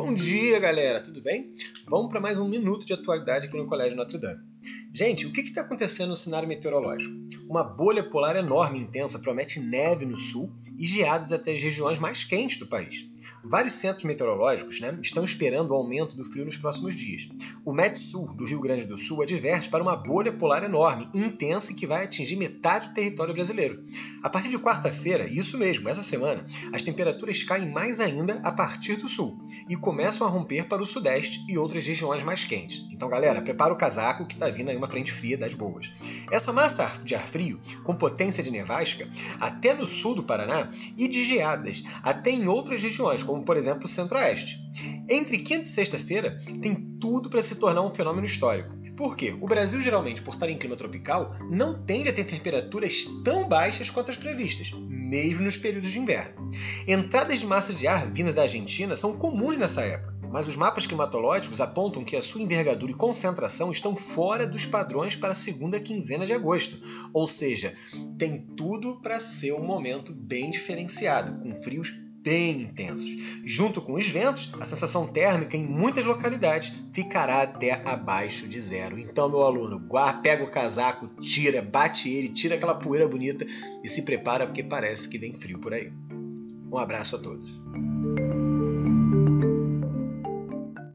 Bom dia, galera, tudo bem? Vamos para mais um minuto de atualidade aqui no Colégio Notre Dame. Gente, o que está acontecendo no cenário meteorológico? Uma bolha polar enorme e intensa promete neve no sul e geadas até as regiões mais quentes do país. Vários centros meteorológicos né, estão esperando o aumento do frio nos próximos dias. O Metsul, do Rio Grande do Sul, adverte para uma bolha polar enorme, intensa que vai atingir metade do território brasileiro. A partir de quarta-feira, isso mesmo, essa semana, as temperaturas caem mais ainda a partir do sul e começam a romper para o sudeste e outras regiões mais quentes. Então, galera, prepara o casaco que está vindo aí uma frente fria das boas. Essa massa de ar frio, com potência de nevasca, até no sul do Paraná, e de geadas, até em outras regiões, como por exemplo o centro-oeste. Entre quinta e sexta-feira, tem tudo para se tornar um fenômeno histórico. Por quê? O Brasil, geralmente, por estar em clima tropical, não tende a ter temperaturas tão baixas quanto as previstas, mesmo nos períodos de inverno. Entradas de massa de ar vinda da Argentina são comuns nessa época mas os mapas climatológicos apontam que a sua envergadura e concentração estão fora dos padrões para a segunda quinzena de agosto, ou seja, tem tudo para ser um momento bem diferenciado, com frios bem intensos. Junto com os ventos, a sensação térmica em muitas localidades ficará até abaixo de zero. Então, meu aluno, pega o casaco, tira, bate ele, tira aquela poeira bonita e se prepara porque parece que vem frio por aí. Um abraço a todos.